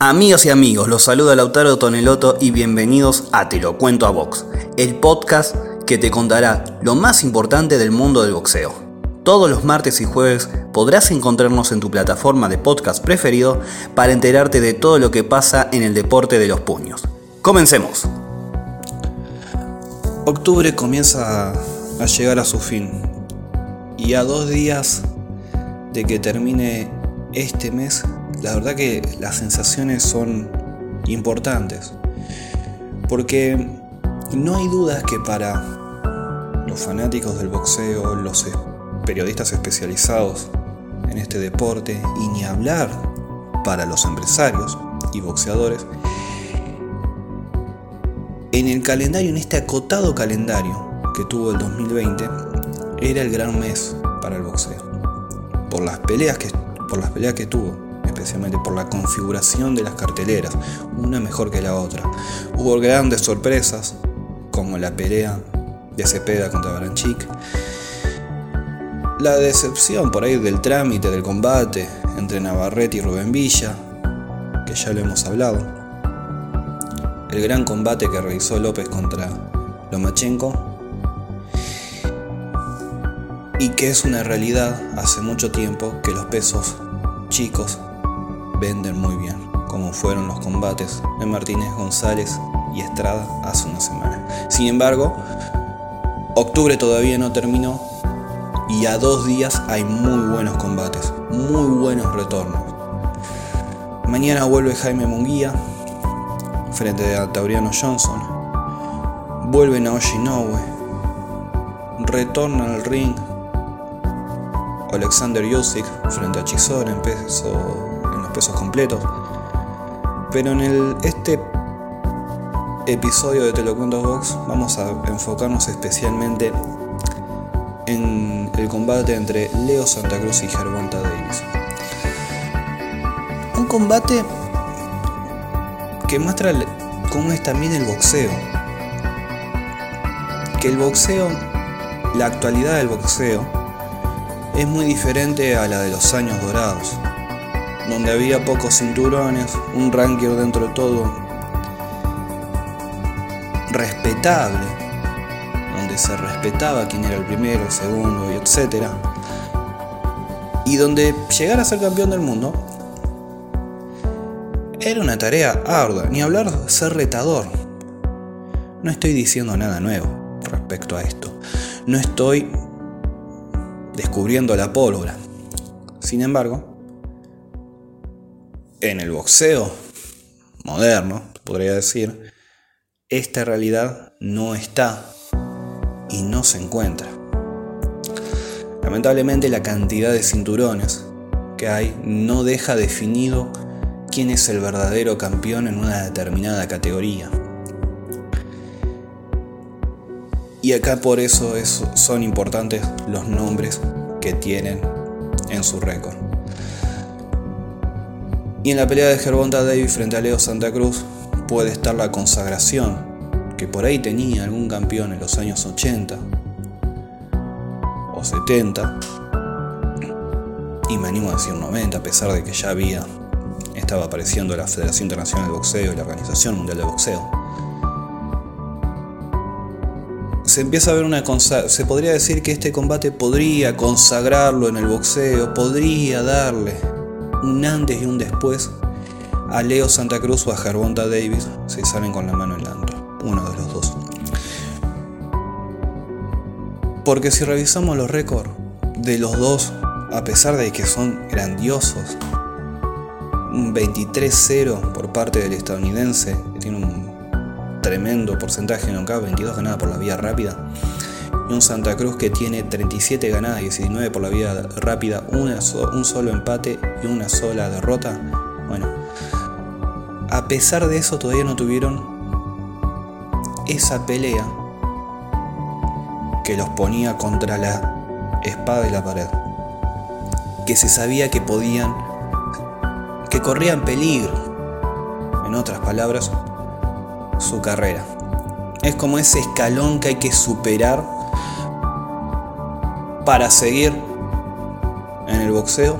Amigos y amigos, los saluda Lautaro Toneloto y bienvenidos a Te lo cuento a Box, el podcast que te contará lo más importante del mundo del boxeo. Todos los martes y jueves podrás encontrarnos en tu plataforma de podcast preferido para enterarte de todo lo que pasa en el deporte de los puños. Comencemos. Octubre comienza a llegar a su fin y a dos días de que termine este mes la verdad que las sensaciones son importantes. Porque no hay dudas que para los fanáticos del boxeo, los periodistas especializados en este deporte y ni hablar para los empresarios y boxeadores, en el calendario, en este acotado calendario que tuvo el 2020, era el gran mes para el boxeo. Por las peleas que, por las peleas que tuvo especialmente por la configuración de las carteleras, una mejor que la otra. Hubo grandes sorpresas, como la pelea de Cepeda contra Baranchik, la decepción por ahí del trámite del combate entre Navarrete y Rubén Villa, que ya lo hemos hablado, el gran combate que realizó López contra Lomachenko, y que es una realidad hace mucho tiempo que los pesos chicos venden muy bien, como fueron los combates de Martínez González y Estrada hace una semana. Sin embargo, octubre todavía no terminó y a dos días hay muy buenos combates, muy buenos retornos. Mañana vuelve Jaime Munguía frente a Tauriano Johnson. Vuelve Naoshi Inoue. Retorna al ring Alexander Yusik frente a Chisora en peso pesos completos. Pero en este episodio de Te lo cuento Box vamos a enfocarnos especialmente en el combate entre Leo Santa Cruz y Gervonta Davis. Un combate que muestra cómo es también el boxeo. Que el boxeo, la actualidad del boxeo, es muy diferente a la de los años dorados donde había pocos cinturones, un ranking dentro de todo respetable, donde se respetaba quién era el primero, el segundo, y etc. Y donde llegar a ser campeón del mundo era una tarea ardua, ni hablar ser retador. No estoy diciendo nada nuevo respecto a esto. No estoy descubriendo la pólvora. Sin embargo, en el boxeo moderno, podría decir, esta realidad no está y no se encuentra. Lamentablemente la cantidad de cinturones que hay no deja definido quién es el verdadero campeón en una determinada categoría. Y acá por eso son importantes los nombres que tienen en su récord. Y en la pelea de Gervonta Davis frente a Leo Santa Cruz puede estar la consagración que por ahí tenía algún campeón en los años 80 o 70 y me animo a decir 90 a pesar de que ya había estaba apareciendo la Federación Internacional de Boxeo y la Organización Mundial de Boxeo. Se empieza a ver una se podría decir que este combate podría consagrarlo en el boxeo podría darle un antes y un después a Leo Santa Cruz o a Gervonta Davis si salen con la mano en la uno de los dos. Porque si revisamos los récords de los dos, a pesar de que son grandiosos, un 23-0 por parte del estadounidense, que tiene un tremendo porcentaje en knockout, 22 ganadas por la vía rápida, y un Santa Cruz que tiene 37 ganadas, 19 por la vía rápida, un solo empate y una sola derrota. Bueno, a pesar de eso todavía no tuvieron esa pelea que los ponía contra la espada y la pared. Que se sabía que podían, que corrían peligro, en otras palabras, su carrera. Es como ese escalón que hay que superar para seguir en el boxeo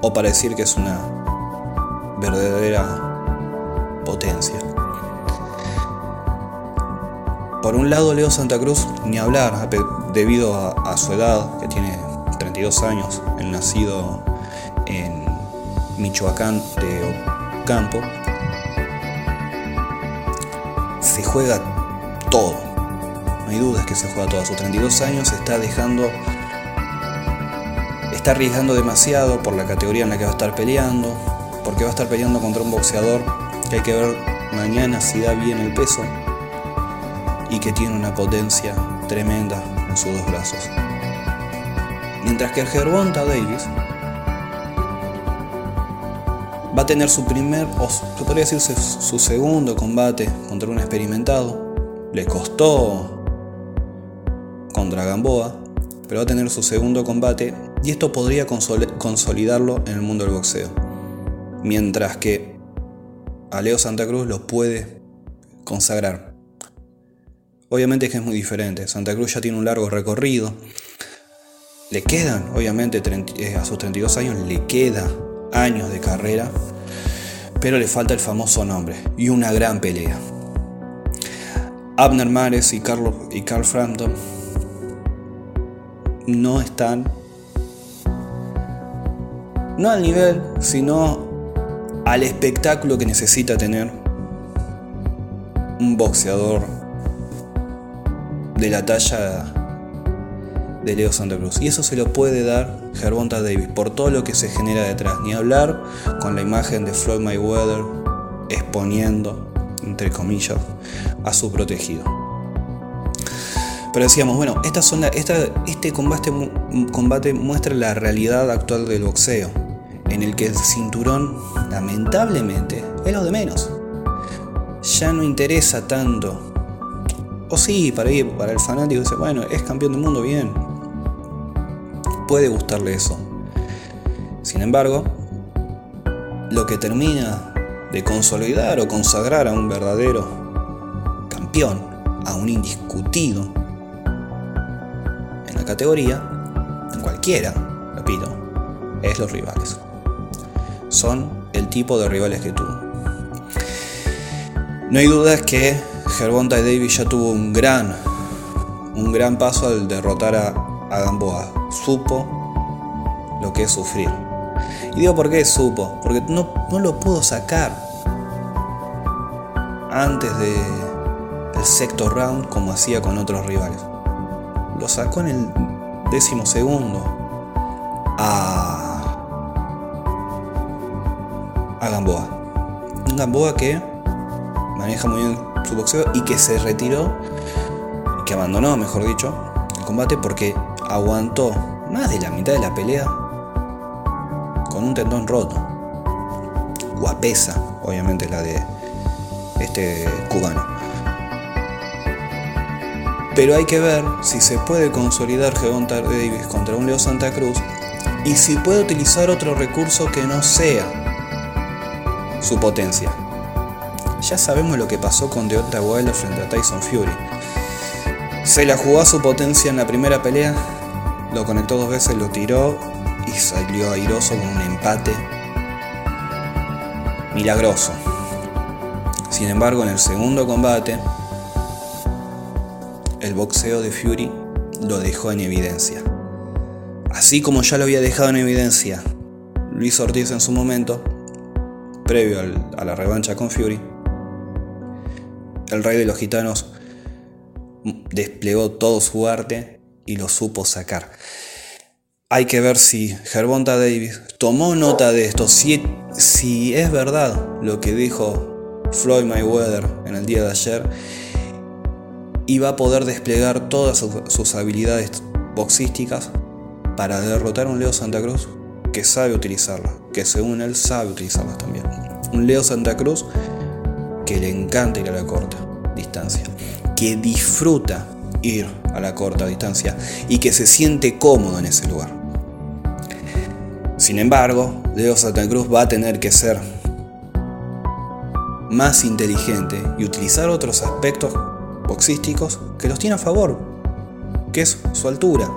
o para decir que es una verdadera potencia. Por un lado, Leo Santa Cruz, ni hablar, debido a, su edad, que tiene 32 años, el nacido en Michoacán de Ocampo, se juega todo. No hay dudas que se juega todo. A sus 32 años está dejando. Está arriesgando demasiado por la categoría en la que va a estar peleando. Porque va a estar peleando contra un boxeador que hay que ver mañana si da bien el peso y que tiene una potencia tremenda en sus dos brazos. Mientras que el Gervonta Davis va a tener su primer, o podría decirse su segundo combate contra un experimentado. Le costó contra Gamboa, pero va a tener su segundo combate y esto podría consolidarlo en el mundo del boxeo. Mientras que a Leo Santa Cruz lo puede consagrar Obviamente que es muy diferente. Santa Cruz ya tiene un largo recorrido. Le quedan, obviamente, eh, a sus 32 años le queda años de carrera, pero le falta el famoso nombre y una gran pelea. Abner Mares y, Carlos, y Carl Frampton no están, no al nivel, sino al espectáculo que necesita tener un boxeador de la talla de Leo Santa Cruz. Y eso se lo puede dar Gervonta Davis por todo lo que se genera detrás. Ni hablar con la imagen de Floyd Mayweather exponiendo, entre comillas, a su protegido. Pero decíamos, bueno, esta zona, este combate, combate muestra la realidad actual del boxeo, en el que el cinturón, lamentablemente, es lo de menos. Ya no interesa tanto o sí, para, ir, para el fanático dice, bueno, es campeón del mundo, bien. Puede gustarle eso. Sin embargo, lo que termina de consolidar o consagrar a un verdadero campeón, a un indiscutido la categoría, cualquiera, repito, es los rivales. Son el tipo de rivales que tuvo. No hay dudas que Gervonta Davis ya tuvo un gran, un gran paso al derrotar a, Gamboa. Supo lo que es sufrir. Y digo por qué supo, porque no, no lo pudo sacar antes de, del sexto round como hacía con otros rivales. Lo sacó en el décimo segundo a, a Gamboa. Un Gamboa que maneja muy bien su boxeo y que se retiró, que abandonó, mejor dicho, el combate porque aguantó más de la mitad de la pelea con un tendón roto. Guapesa, obviamente la de este cubano. Pero hay que ver si se puede consolidar Gervonta Davis contra un Leo Santa Cruz y si puede utilizar otro recurso que no sea su potencia. Ya sabemos lo que pasó con Deontay Wilder frente a Tyson Fury. Se la jugó a su potencia en la primera pelea, lo conectó dos veces, lo tiró y salió airoso con un empate milagroso. Sin embargo, en el segundo combate, el boxeo de Fury lo dejó en evidencia. Así como ya lo había dejado en evidencia Luis Ortiz en su momento, previo a la revancha con Fury, el rey de los gitanos desplegó todo su arte y lo supo sacar. Hay que ver si Gervonta Davis tomó nota de esto, si, si es verdad lo que dijo Floyd Mayweather en el día de ayer y va a poder desplegar todas sus, habilidades boxísticas para derrotar a un Leo Santa Cruz que sabe utilizarlas, que según él sabe utilizarlas también. Un Leo Santa Cruz que le encanta ir a la corta distancia, que disfruta ir a la corta distancia y que se siente cómodo en ese lugar. Sin embargo, Leo Santa Cruz va a tener que ser más inteligente y utilizar otros aspectos que los tiene a favor, que es su altura,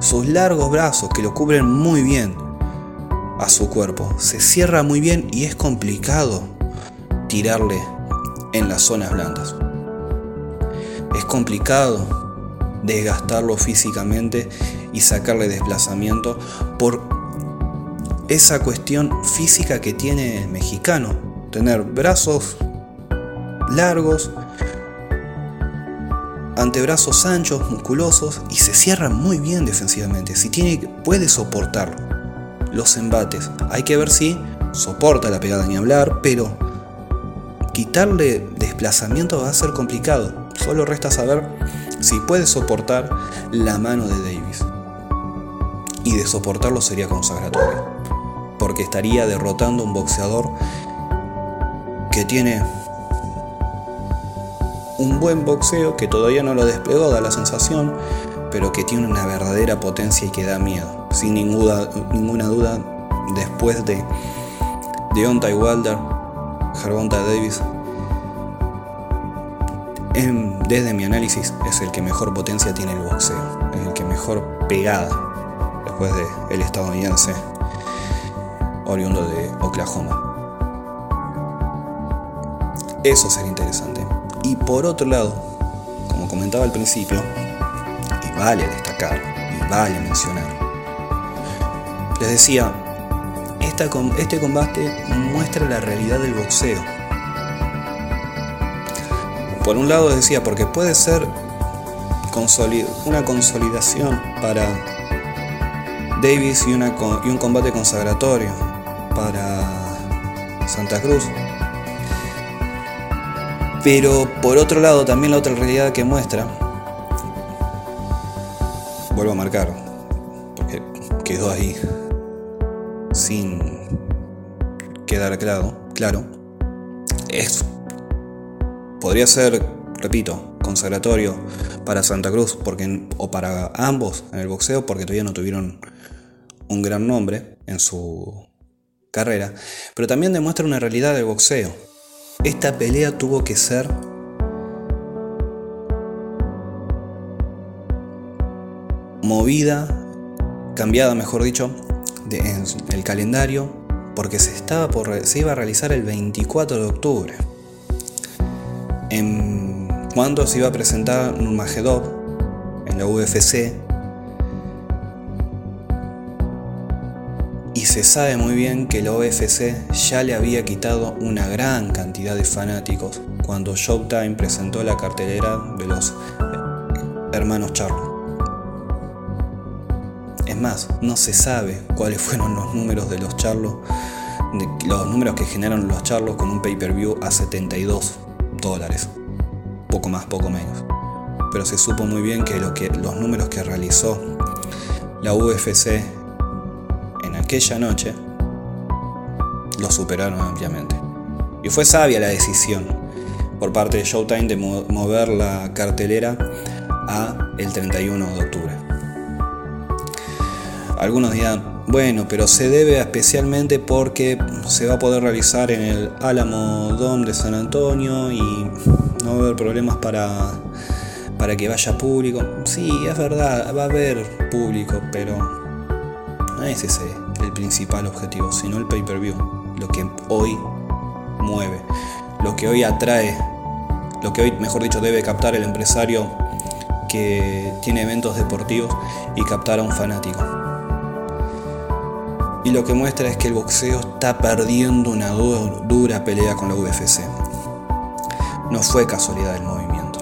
sus largos brazos que lo cubren muy bien a su cuerpo. Se cierra muy bien y es complicado tirarle en las zonas blandas. Es complicado desgastarlo físicamente y sacarle desplazamiento por esa cuestión física que tiene el mexicano. Tener brazos largos, antebrazos anchos, musculosos y se cierran muy bien defensivamente. Si tiene, puede soportar los embates. Hay que ver si soporta la pegada ni hablar, pero quitarle desplazamiento va a ser complicado. Solo resta saber si puede soportar la mano de Davis. Y de soportarlo sería consagratorio. Porque estaría derrotando a un boxeador que tiene un buen boxeo, que todavía no lo desplegó, da la sensación, pero que tiene una verdadera potencia y que da miedo. Sin ninguna, ninguna duda, después de Deontay Wilder, Gervonta Davis, desde mi análisis es el que mejor potencia tiene el boxeo, es el que mejor pegada después de el estadounidense oriundo de Oklahoma. Eso sería interesante. Y por otro lado, como comentaba al principio, y vale destacar, y vale mencionar, les decía, este combate muestra la realidad del boxeo. Por un lado decía, porque puede ser una consolidación para Davis y, y un combate consagratorio para Santa Cruz. Pero por otro lado, también la otra realidad que muestra, vuelvo a marcar, porque quedó ahí sin quedar claro, claro, es, podría ser, repito, consagratorio para Santa Cruz porque, o para ambos en el boxeo porque todavía no tuvieron un gran nombre en su carrera, pero también demuestra una realidad del boxeo. Esta pelea tuvo que ser movida, cambiada mejor dicho, en el calendario porque se, estaba se iba a realizar el 24 de octubre. En, cuando se iba a presentar Nurmagomedov en la UFC. Se sabe muy bien que la UFC ya le había quitado una gran cantidad de fanáticos cuando Showtime presentó la cartelera de los hermanos Charlo más, no se sabe cuáles fueron los números de los charlos, los números que generaron los charlos con un pay-per-view a 72 dólares. Poco más, poco menos. Pero se supo muy bien que, lo que los números que realizó la UFC aquella noche los superaron ampliamente. Y fue sabia la decisión por parte de Showtime de mover la cartelera a el 31 de octubre. Algunos dirán, bueno, pero se debe especialmente porque se va a poder realizar en el Álamo Dome de San Antonio y no va a haber problemas para, para que vaya público. Sí, es verdad, va a haber público, pero no es ese el principal objetivo, sino el pay-per-view, lo que hoy mueve, lo que hoy atrae, lo que hoy, mejor dicho, debe captar el empresario que tiene eventos deportivos y captar a un fanático y lo que muestra es que el boxeo está perdiendo una dura pelea con la UFC. No fue casualidad del movimiento.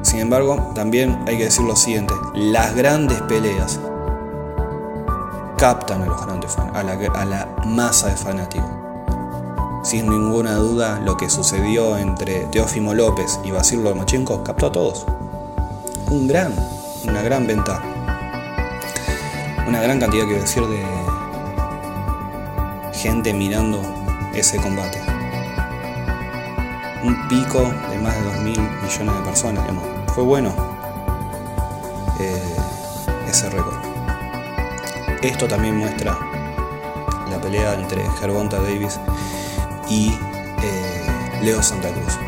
Sin embargo, también hay que decir lo siguiente, las grandes peleas captan a los grandes a la, a la masa de fanáticos. Sin ninguna duda, lo que sucedió entre Teófimo López y Basil Lomachenko captó a todos. Un gran, una gran ventaja una gran cantidad, quiero decir, de gente mirando ese combate. Un pico de más de 2 mil millones de personas, Fue bueno eh, ese récord. Esto también muestra la pelea entre Gervonta Davis y eh, Leo Santa Cruz.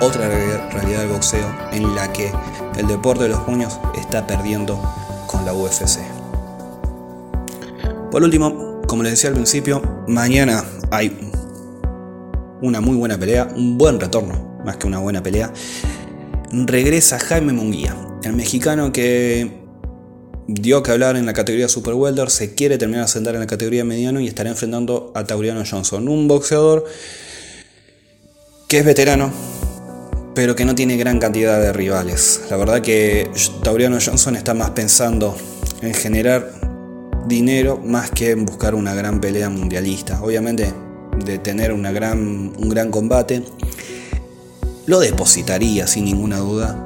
Otra realidad del boxeo en la que el deporte de los puños está perdiendo con la UFC. Por último, como les decía al principio, mañana hay una muy buena pelea, un buen retorno, más que una buena pelea. Regresa Jaime Munguía, el mexicano que dio que hablar en la categoría Super Welter, se quiere terminar de sentar en la categoría mediano y estará enfrentando a Tauriano Johnson, un boxeador que es veterano, pero que no tiene gran cantidad de rivales. La verdad que Tauriano Johnson está más pensando en generar dinero más que en buscar una gran pelea mundialista. Obviamente, de tener una gran, un gran combate, lo depositaría sin ninguna duda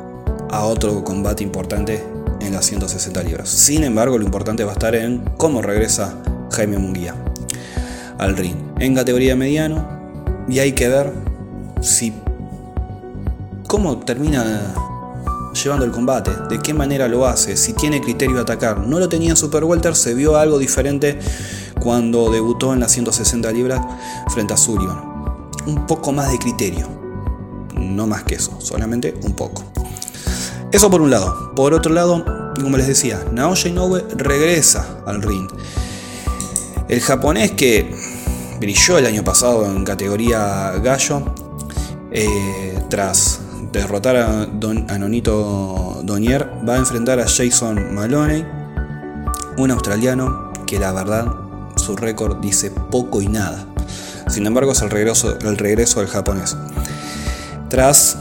a otro combate importante en las 160 libras. Sin embargo, lo importante va a estar en cómo regresa Jaime Munguía al ring. En categoría mediano, y hay que ver si cómo termina llevando el combate, de qué manera lo hace, si tiene criterio de atacar. No lo tenía en Super Welter, se vio algo diferente cuando debutó en las 160 libras frente a Sullivan. Un poco más de criterio, no más que eso, solamente un poco. Eso por un lado. Por otro lado, como les decía, Naoya Inoue regresa al ring. El japonés que brilló el año pasado en categoría gallo, eh, tras derrotar a, Nonito Donier, va a enfrentar a Jason Maloney, un australiano que la verdad su récord dice poco y nada. Sin embargo, es el regreso, el regreso del japonés. Tras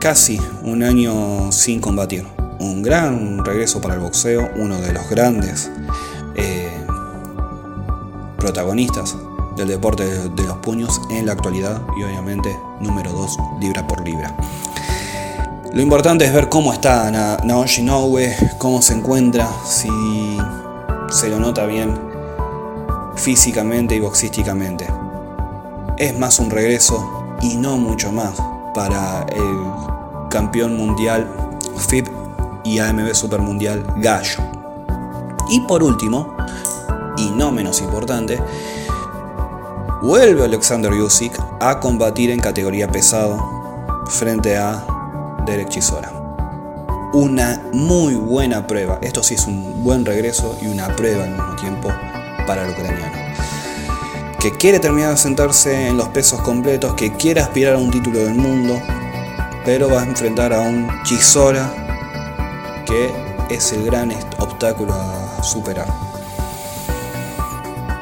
casi un año sin combatir. Un gran regreso para el boxeo, uno de los grandes eh, protagonistas del deporte de los puños en la actualidad y obviamente número 2 libra por libra. Lo importante es ver cómo está Naoshi Inoue, cómo se encuentra, si se lo nota bien físicamente y boxísticamente. Es más un regreso y no mucho más para el campeón mundial FIP y AMB Super Mundial Gallo. Y por último, y no menos importante, vuelve Alexander Usyk a combatir en categoría pesado frente a Derek Chisora. Una muy buena prueba. Esto sí es un buen regreso y una prueba al mismo tiempo para el ucraniano. Que quiere terminar de sentarse en los pesos completos, que quiere aspirar a un título del mundo, pero va a enfrentar a un Chisora que es el gran obstáculo a superar.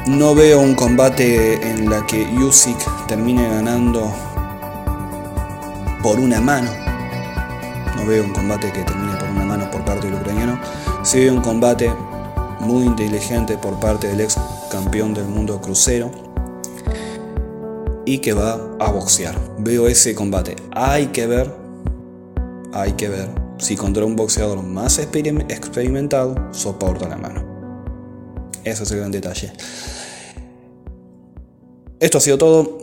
No veo un combate en la que Usyk termine ganando por una mano. No veo un combate que termine por una mano por parte del ucraniano. Sí veo un combate muy inteligente por parte del ex campeón del mundo crucero y que va a boxear. Veo ese combate. Hay que ver, hay que ver si contra un boxeador más experimentado soporta la mano. Ese es el gran detalle. Esto ha sido todo.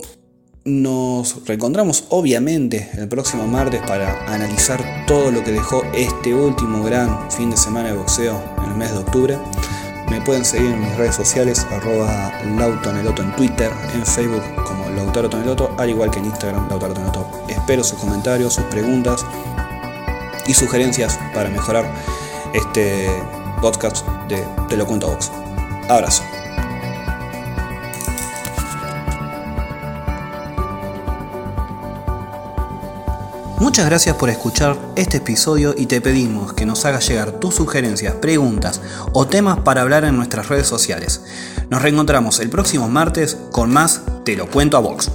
Nos reencontramos obviamente el próximo martes para analizar todo lo que dejó este último gran fin de semana de boxeo en el mes de octubre. Me pueden seguir en mis redes sociales, arroba lautoneloto en Twitter, en Facebook como Lautaro Toneloto, al igual que en Instagram, Lautaro Toneloto. Espero sus comentarios, sus preguntas y sugerencias para mejorar este podcast de Te lo cuento Box. Abrazo. Muchas gracias por escuchar este episodio y te pedimos que nos hagas llegar tus sugerencias, preguntas o temas para hablar en nuestras redes sociales. Nos reencontramos el próximo martes con más Te lo cuento a Vox.